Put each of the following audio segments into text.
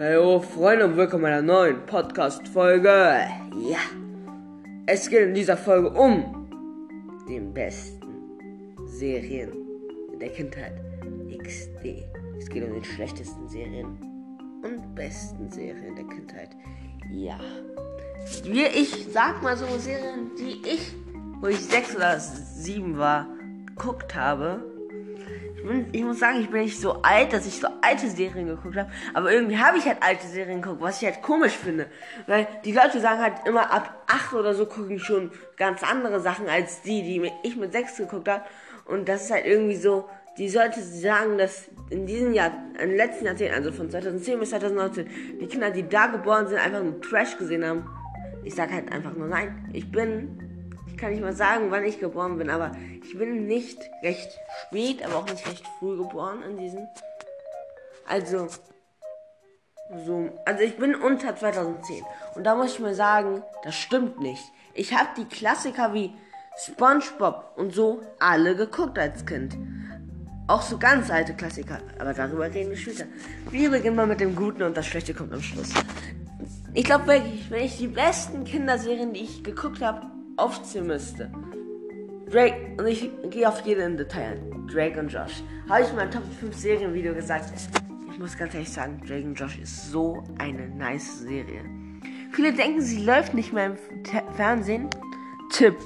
Hallo Freunde und willkommen bei einer neuen Podcast-Folge. Ja, es geht in dieser Folge um den besten Serien der Kindheit. XD. Es geht um den schlechtesten Serien und besten Serien der Kindheit. Ja. Wie ich sag mal so Serien, die ich, wo ich sechs oder sieben war, geguckt habe ich, bin, ich muss sagen, ich bin nicht so alt, dass ich so alte Serien geguckt habe. Aber irgendwie habe ich halt alte Serien geguckt, was ich halt komisch finde. Weil die Leute sagen halt immer, ab 8 oder so gucken schon ganz andere Sachen als die, die ich mit 6 geguckt habe. Und das ist halt irgendwie so, die sollte sagen, dass in diesem Jahr, im letzten Jahrzehnt, also von 2010 bis 2019, die Kinder, die da geboren sind, einfach nur Trash gesehen haben. Ich sag halt einfach nur nein. Ich bin kann ich mal sagen, wann ich geboren bin, aber ich bin nicht recht spät, aber auch nicht recht früh geboren in diesem. Also, so, also ich bin unter 2010. Und da muss ich mal sagen, das stimmt nicht. Ich habe die Klassiker wie SpongeBob und so alle geguckt als Kind. Auch so ganz alte Klassiker, aber darüber reden wir später. Wir beginnen mal mit dem Guten und das Schlechte kommt am Schluss. Ich glaube wirklich, wenn ich die besten Kinderserien, die ich geguckt habe, aufzählen müsste. Drake, und ich gehe auf jeden Detail Drake und Josh. Habe ich in meinem Top 5 Serien Video gesagt. Ich muss ganz ehrlich sagen, Drake und Josh ist so eine nice Serie. Viele denken, sie läuft nicht mehr im Fernsehen. Tipp.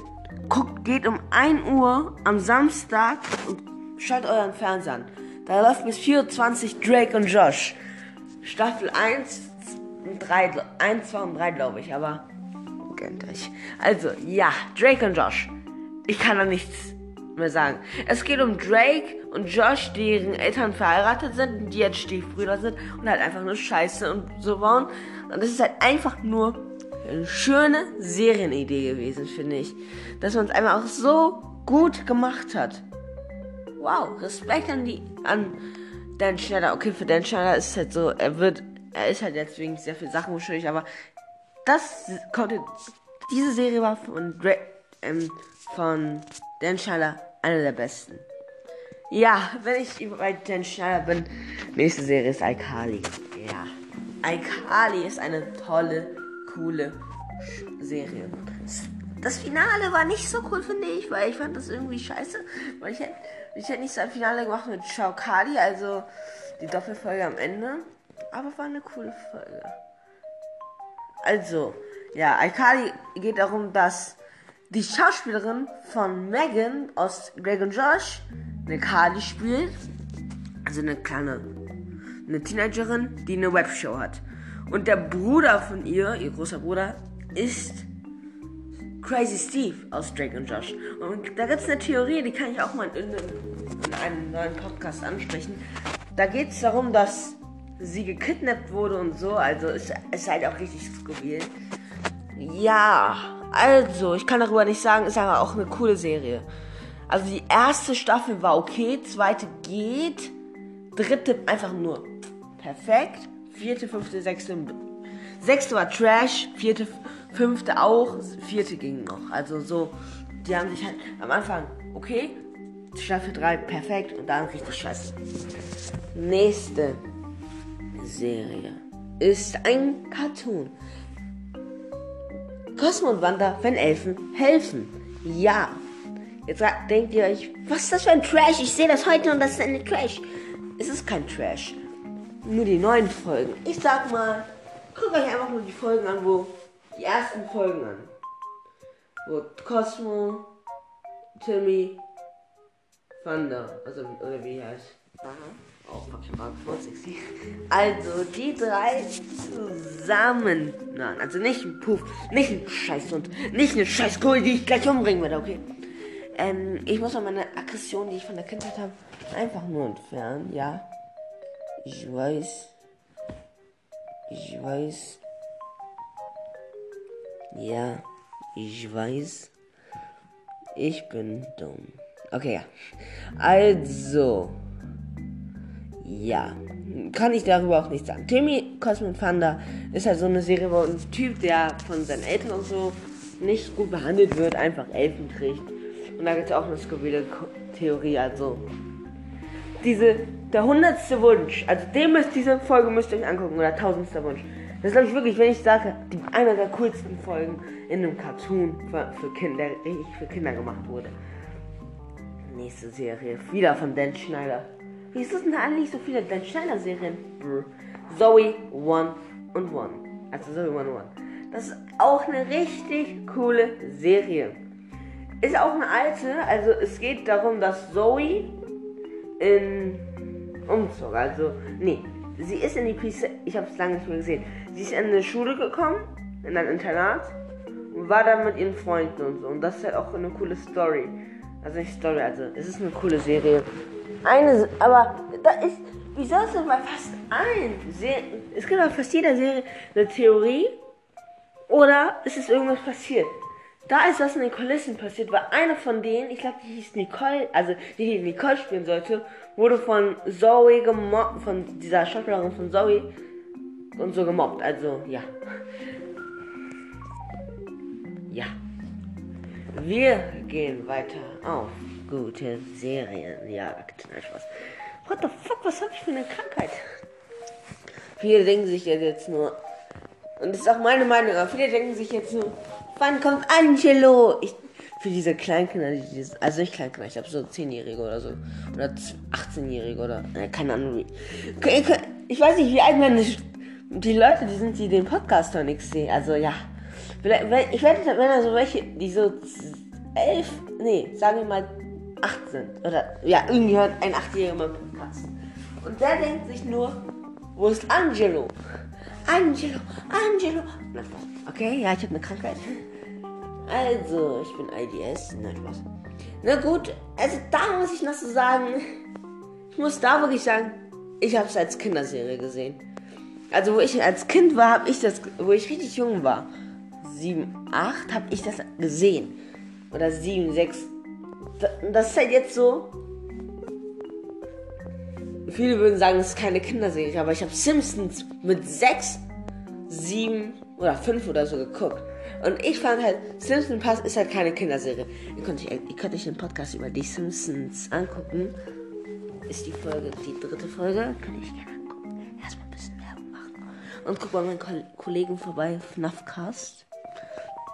Guckt, geht um 1 Uhr am Samstag und schaltet euren Fernseher an. Da läuft bis 24 Drake und Josh. Staffel 1, 3, 1, 2 und 3 glaube ich, aber kennt euch. Also, ja, Drake und Josh. Ich kann da nichts mehr sagen. Es geht um Drake und Josh, deren Eltern verheiratet sind, die jetzt Stiefbrüder sind und halt einfach nur Scheiße und so bauen. Und das ist halt einfach nur eine schöne Serienidee gewesen, finde ich. Dass man es einfach auch so gut gemacht hat. Wow, Respekt an die, an Dan Schneider. Okay, für Dan Schneider ist es halt so, er wird, er ist halt jetzt wegen sehr viel Sachen schuldig, aber das konnte. Diese Serie war von, Dra ähm, von Dan Schneider eine der besten. Ja, wenn ich bei Dan Schneider bin, nächste Serie ist iCarly. Ja. iCarly ist eine tolle, coole Serie. Das Finale war nicht so cool, finde ich, weil ich fand das irgendwie scheiße. Weil ich hätte, ich hätte nicht so ein Finale gemacht mit Shao Kali, also die Doppelfolge am Ende. Aber war eine coole Folge. Also, ja, iCarly geht darum, dass die Schauspielerin von Megan aus Greg und Josh eine Carly spielt. Also eine kleine, eine Teenagerin, die eine Webshow hat. Und der Bruder von ihr, ihr großer Bruder, ist Crazy Steve aus Drake und Josh. Und da gibt es eine Theorie, die kann ich auch mal in, in einem neuen Podcast ansprechen. Da geht es darum, dass sie gekidnappt wurde und so. Also ist, ist halt auch richtig skurril. Ja, also, ich kann darüber nicht sagen, ist aber auch eine coole Serie. Also die erste Staffel war okay, zweite geht, dritte einfach nur perfekt, vierte, fünfte, sechste, sechste war Trash, vierte, fünfte auch, vierte ging noch. Also so, die haben sich halt am Anfang okay, Staffel 3 perfekt und dann richtig scheiße. Nächste. Serie ist ein Cartoon. Cosmo und Wanda, wenn Elfen helfen. Ja. Jetzt denkt ihr euch, was ist das für ein Trash? Ich sehe das heute und das ist ein Trash. Es ist kein Trash. Nur die neuen Folgen. Ich sag mal, guckt euch einfach nur die Folgen an, wo die ersten Folgen an. Wo Cosmo, Timmy, Wanda, also oder wie heißt. Aha. Auch voll sexy. Also, die drei zusammen. Nein, also nicht ein Puff, nicht ein Scheißhund, nicht eine Scheißkohle, die ich gleich umbringen werde, okay? Ähm, ich muss auch meine Aggression, die ich von der Kindheit habe, einfach nur entfernen, ja. Ich weiß. Ich weiß. Ja, ich weiß. Ich bin dumm. Okay, ja. Also. Ja, kann ich darüber auch nichts sagen. Timmy Cosmic Thunder ist halt so eine Serie, wo ein Typ, der von seinen Eltern und so nicht gut behandelt wird, einfach Elfen kriegt. Und da gibt es auch eine skurrile Theorie, also diese, der hundertste Wunsch, also dem ist diese Folge müsst ihr euch angucken, oder tausendster Wunsch. Das glaube ich wirklich, wenn ich sage, die, einer der coolsten Folgen in einem Cartoon für, für Kinder, richtig für Kinder gemacht wurde. Nächste Serie, wieder von Dan Schneider. Wieso sind da eigentlich so viele Dan Schneider Serien? Brr. Zoe One und One. Also Zoe One One. Das ist auch eine richtig coole Serie. Ist auch eine alte, also es geht darum, dass Zoe in Umzug, also nee, sie ist in die PC, ich habe es lange nicht mehr gesehen. Sie ist in eine Schule gekommen, in ein Internat und war dann mit ihren Freunden und so. Und das ist halt auch eine coole Story. Also nicht Story, also es ist eine coole Serie. Eine, aber da ist, wie soll es denn bei fast allen Serien, es gibt bei fast jeder Serie eine Theorie oder ist es irgendwas passiert. Da ist was in den Kulissen passiert, weil eine von denen, ich glaube, die hieß Nicole, also die, die Nicole spielen sollte, wurde von Zoe gemobbt, von dieser Schauspielerin von Zoe und so gemobbt. Also, ja. Ja. Wir gehen weiter auf gute Serienjagd. Nein, Spaß. What the fuck, was habe ich für eine Krankheit? Viele denken sich jetzt nur, und das ist auch meine Meinung, aber viele denken sich jetzt nur, wann kommt Angelo? Ich, für diese Kleinkinder, die dieses, also nicht Kleinkinder, ich habe so 10-Jährige oder so. Oder 18-Jährige oder, äh, keine Ahnung. Ich, ich weiß nicht, wie alt ist. Die Leute, die sind, die den Podcast noch nichts sehen. Also ja. Ich werde, wenn da so welche, die so elf, nee, sagen wir mal acht sind. Oder ja, irgendwie hört ein Achtjähriger mal Podcast. Und der denkt sich nur, wo ist Angelo? Angelo, Angelo. Okay, ja, ich habe eine Krankheit. Also, ich bin IDS. Nein, Spaß. Na gut, also da muss ich noch so sagen. Ich muss da wirklich sagen, ich habe es als Kinderserie gesehen. Also, wo ich als Kind war, habe ich das, wo ich richtig jung war, 7, 8, habe ich das gesehen. Oder 7, 6. Das ist halt jetzt so. Viele würden sagen, das ist keine Kinderserie, aber ich habe Simpsons mit 6, 7 oder 5 oder so geguckt. Und ich fand halt, Simpsons Pass ist halt keine Kinderserie. Ihr könnt, euch, ihr könnt euch den Podcast über die Simpsons angucken. Ist die Folge, die dritte Folge. Kann ich gerne angucken. Erstmal ein bisschen Werbung machen. Und guck mal meinen Ko Kollegen vorbei, FNAFcast.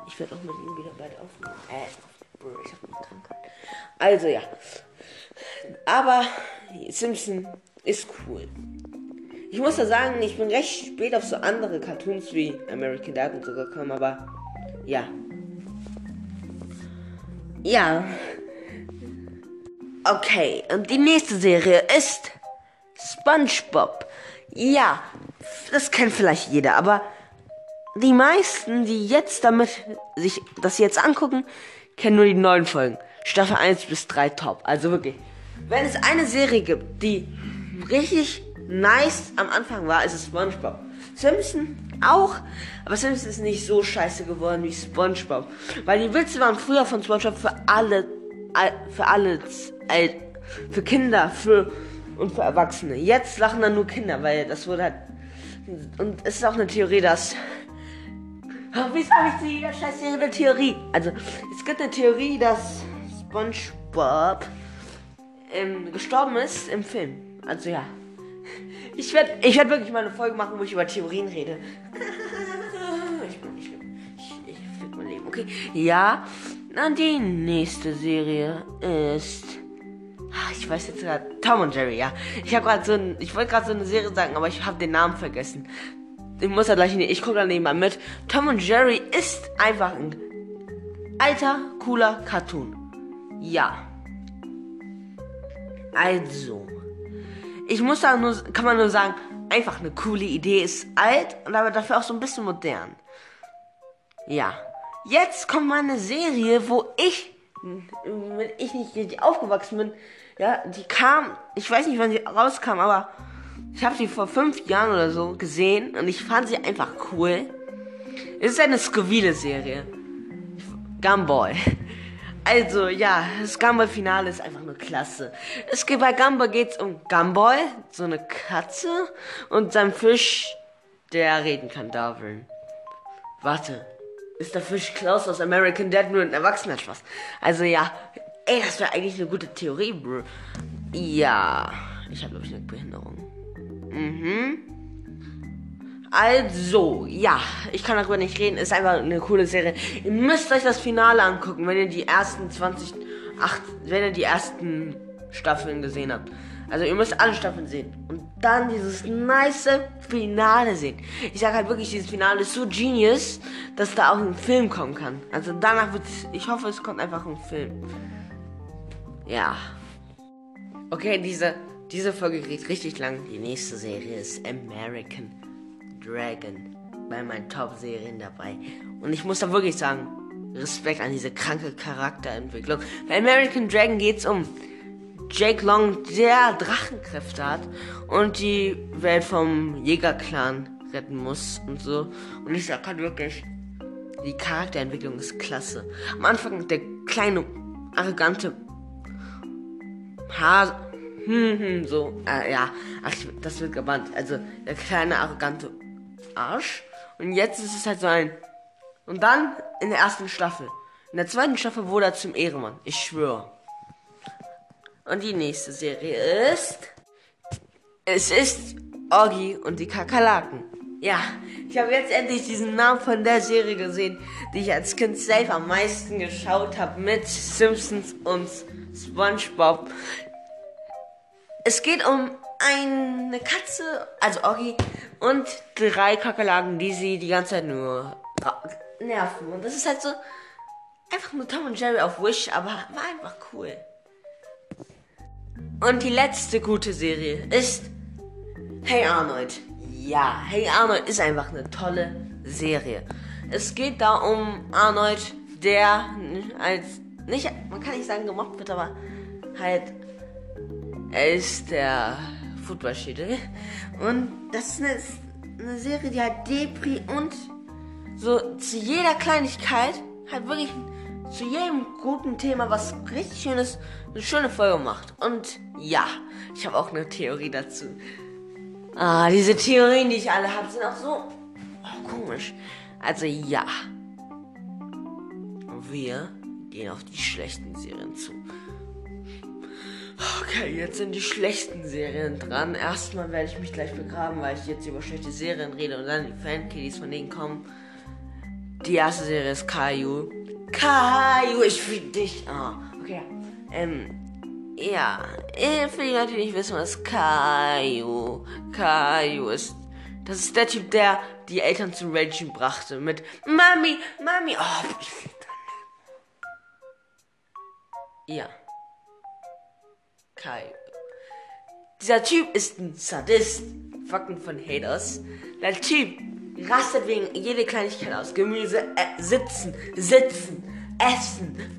Ich werde auch mit ihm wieder bald aufnehmen. Äh, ich habe eine Krankheit. Also ja. Aber Simpson ist cool. Ich muss ja sagen, ich bin recht spät auf so andere Cartoons wie American Dad und so gekommen, aber ja. Ja. Okay, und die nächste Serie ist SpongeBob. Ja, das kennt vielleicht jeder, aber die meisten, die jetzt damit sich das jetzt angucken, kennen nur die neuen Folgen. Staffel 1 bis 3 top. Also wirklich. Wenn es eine Serie gibt, die richtig nice am Anfang war, ist es SpongeBob. Simpson auch, aber Simpson ist nicht so scheiße geworden wie SpongeBob. Weil die Witze waren früher von SpongeBob für alle, für alle, für Kinder, für und für Erwachsene. Jetzt lachen dann nur Kinder, weil das wurde halt. Und es ist auch eine Theorie, dass. Wieso habe ich zu jeder Scheißserie eine Theorie? Also, es gibt eine Theorie, dass SpongeBob ähm, gestorben ist im Film. Also ja. Ich werde ich werd wirklich mal eine Folge machen, wo ich über Theorien rede. ich bin, ich bin, ich, ich will mein Leben, okay? Ja, dann die nächste Serie ist. Ach, ich weiß jetzt gerade. Tom und Jerry, ja. Ich habe gerade so ein, ich wollte gerade so eine Serie sagen, aber ich habe den Namen vergessen. Ich muss ja gleich, ich gucke da nebenan mit. Tom und Jerry ist einfach ein alter, cooler Cartoon. Ja. Also, ich muss sagen, nur, kann man nur sagen, einfach eine coole Idee, ist alt und aber dafür auch so ein bisschen modern. Ja. Jetzt kommt mal eine Serie, wo ich, wenn ich nicht aufgewachsen bin, ja, die kam, ich weiß nicht, wann sie rauskam, aber ich habe sie vor fünf Jahren oder so gesehen und ich fand sie einfach cool. Es ist eine Scoville-Serie. Gumball. Also, ja, das Gumball-Finale ist einfach nur klasse. Es geht, bei Gumball geht's um Gumball, so eine Katze, und sein Fisch, der reden kann, Darwin. Warte, ist der Fisch Klaus aus American Dad nur ein Erwachsener Spaß? Also, ja, ey, das wäre eigentlich eine gute Theorie, Bro. Ja, ich habe, glaube ich, eine Behinderung. Mhm. Also, ja, ich kann darüber nicht reden. Ist einfach eine coole Serie. Ihr müsst euch das Finale angucken, wenn ihr die ersten 20, 8, wenn ihr die ersten Staffeln gesehen habt. Also ihr müsst alle Staffeln sehen. Und dann dieses nice Finale sehen. Ich sage halt wirklich, dieses Finale ist so genius, dass da auch ein Film kommen kann. Also danach wird ich hoffe, es kommt einfach ein Film. Ja. Okay, diese, diese Folge geht richtig lang. Die nächste Serie ist American Dragon bei meinen Top-Serien dabei. Und ich muss da wirklich sagen, Respekt an diese kranke Charakterentwicklung. Bei American Dragon geht's um Jake Long, der Drachenkräfte hat und die Welt vom Jägerclan retten muss und so. Und ich sag halt wirklich, die Charakterentwicklung ist klasse. Am Anfang der kleine, arrogante Hase. Hm, hm, so, äh, ja, ach, das wird gebannt. Also, der kleine, arrogante Arsch. Und jetzt ist es halt so ein. Und dann in der ersten Staffel. In der zweiten Staffel wurde er zum Ehrenmann. Ich schwöre. Und die nächste Serie ist. Es ist Oggi und die Kakerlaken. Ja, ich habe jetzt endlich diesen Namen von der Serie gesehen, die ich als Kind safe am meisten geschaut habe mit Simpsons und SpongeBob. Es geht um eine Katze, also Oggi, und drei Kakerlaken, die sie die ganze Zeit nur nerven. Und das ist halt so einfach nur Tom und Jerry auf Wish, aber war einfach cool. Und die letzte gute Serie ist Hey Arnold. Ja, Hey Arnold ist einfach eine tolle Serie. Es geht da um Arnold, der als nicht, man kann nicht sagen gemobbt wird, aber halt er ist der Footballschädel. Und das ist eine, eine Serie, die halt Depri und so zu jeder Kleinigkeit halt wirklich zu jedem guten Thema was richtig schönes, eine schöne Folge macht. Und ja, ich habe auch eine Theorie dazu. Ah, diese Theorien, die ich alle habe, sind auch so oh, komisch. Also ja. Wir gehen auf die schlechten Serien zu. Okay, jetzt sind die schlechten Serien dran. Erstmal werde ich mich gleich begraben, weil ich jetzt über schlechte Serien rede und dann die Fankiddies von denen kommen. Die erste Serie ist Caillou. Caillou, ich für dich. Ah, okay. Ähm, ja, äh, für die Leute, die nicht wissen, was Caillou, Caillou ist. Das ist der Typ, der die Eltern zum Ragen brachte. Mit Mami, Mami. Oh, ich Ja. Caillou. Dieser Typ ist ein Sadist. Fucking von Haters. Der Typ rastet wegen jede Kleinigkeit aus. Gemüse, äh, sitzen, sitzen, essen.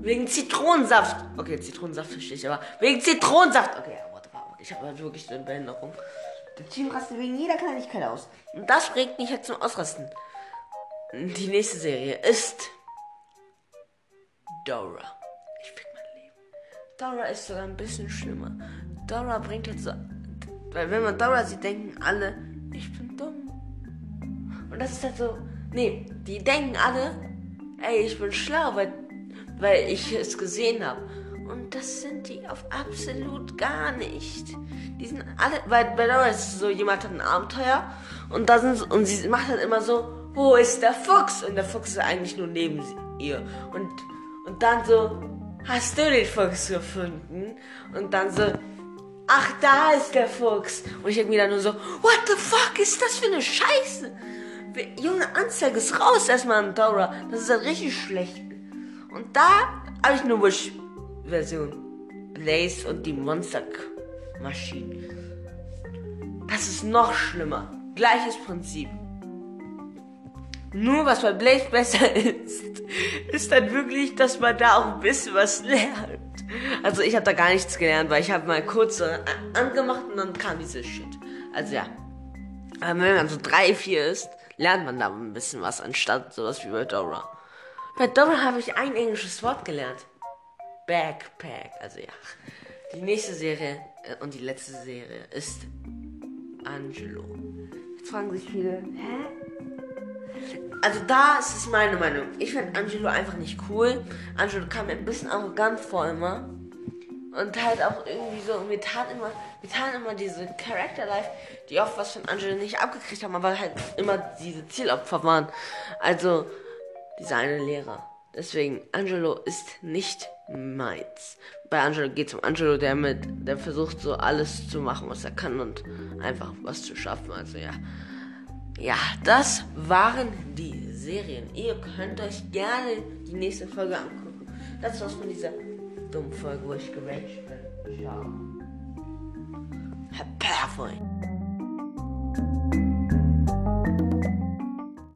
Wegen Zitronensaft. Okay, Zitronensaft verstehe ich, aber wegen Zitronensaft. Okay, warte mal, ich habe wirklich eine Behinderung. Der Team rastet wegen jeder Kleinigkeit aus. Und das bringt mich jetzt zum Ausrasten. Die nächste Serie ist Dora. Dora ist sogar ein bisschen schlimmer. Dora bringt jetzt so. Weil wenn man Dora sieht, denken alle, ich bin dumm. Und das ist halt so, nee, die denken alle, ey, ich bin schlau, weil, weil ich es gesehen habe. Und das sind die auf absolut gar nicht. Die sind alle, weil bei Dora ist so, jemand hat ein Abenteuer und da sind und sie macht halt immer so, wo ist der Fuchs? Und der Fuchs ist eigentlich nur neben ihr. Und, und dann so, hast du den Fuchs gefunden? Und dann so, ach, da ist der Fuchs. Und ich denke mir dann nur so, what the fuck ist das für eine Scheiße? Junge, Anzeige ist raus erstmal an Dora. Das ist halt richtig schlecht. Und da habe ich eine Wish-Version. Blaze und die Monster-Maschine. Das ist noch schlimmer. Gleiches Prinzip. Nur was bei Blaze besser ist, ist dann wirklich, dass man da auch ein bisschen was lernt. Also ich habe da gar nichts gelernt, weil ich habe mal kurz äh, angemacht und dann kam dieses Shit. Also ja. Aber wenn man so 3, 4 ist, lernt man da ein bisschen was, anstatt sowas wie bei Dora. Bei Dora habe ich ein englisches Wort gelernt. Backpack. Also ja. Die nächste Serie äh, und die letzte Serie ist Angelo. Jetzt fragen sich viele, hä? Also da ist es meine Meinung. Ich finde Angelo einfach nicht cool. Angelo kam mir ein bisschen arrogant vor immer. Und halt auch irgendwie so, wir taten immer, wir taten immer diese Character Life, die oft was von Angelo nicht abgekriegt haben, aber halt immer diese Zielopfer waren. Also, dieser eine Lehrer. Deswegen, Angelo ist nicht meins. Bei Angelo geht es um Angelo, der mit, der versucht so alles zu machen, was er kann und einfach was zu schaffen. Also ja. Ja, das waren die Serien. Ihr könnt euch gerne die nächste Folge angucken. Das war's von dieser dummen Folge, wo ich geraged bin. Ciao. Herr Perfect.